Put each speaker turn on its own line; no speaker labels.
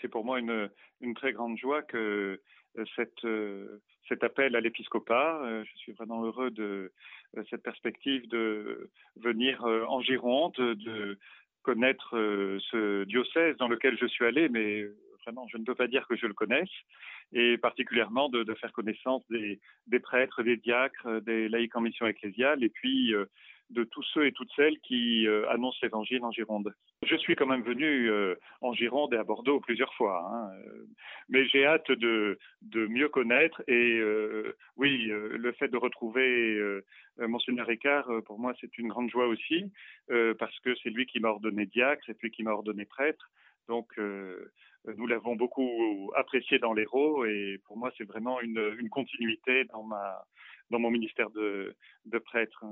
c'est pour moi une, très grande joie que cette, cet appel à l'épiscopat, je suis vraiment heureux de cette perspective de venir en Gironde, de connaître ce diocèse dans lequel je suis allé, mais vraiment, je ne peux pas dire que je le connaisse, et particulièrement de, faire connaissance des, prêtres, des diacres, des laïcs en mission ecclésiale, et puis euh, tous ceux et toutes celles qui euh, annoncent l'Évangile en Gironde. Je suis quand même venu euh, en Gironde et à Bordeaux plusieurs fois, hein, mais j'ai hâte de, mieux connaître, et oui, le fait de retrouver Monseigneur Ricard, pour moi, c'est une grande joie aussi, parce que c'est lui qui m'a ordonné diacre, c'est lui qui m'a ordonné prêtre, donc, euh, nous l'avons beaucoup apprécié dans l'Hérault et pour moi, c'est vraiment une, continuité dans, mon ministère de prêtre.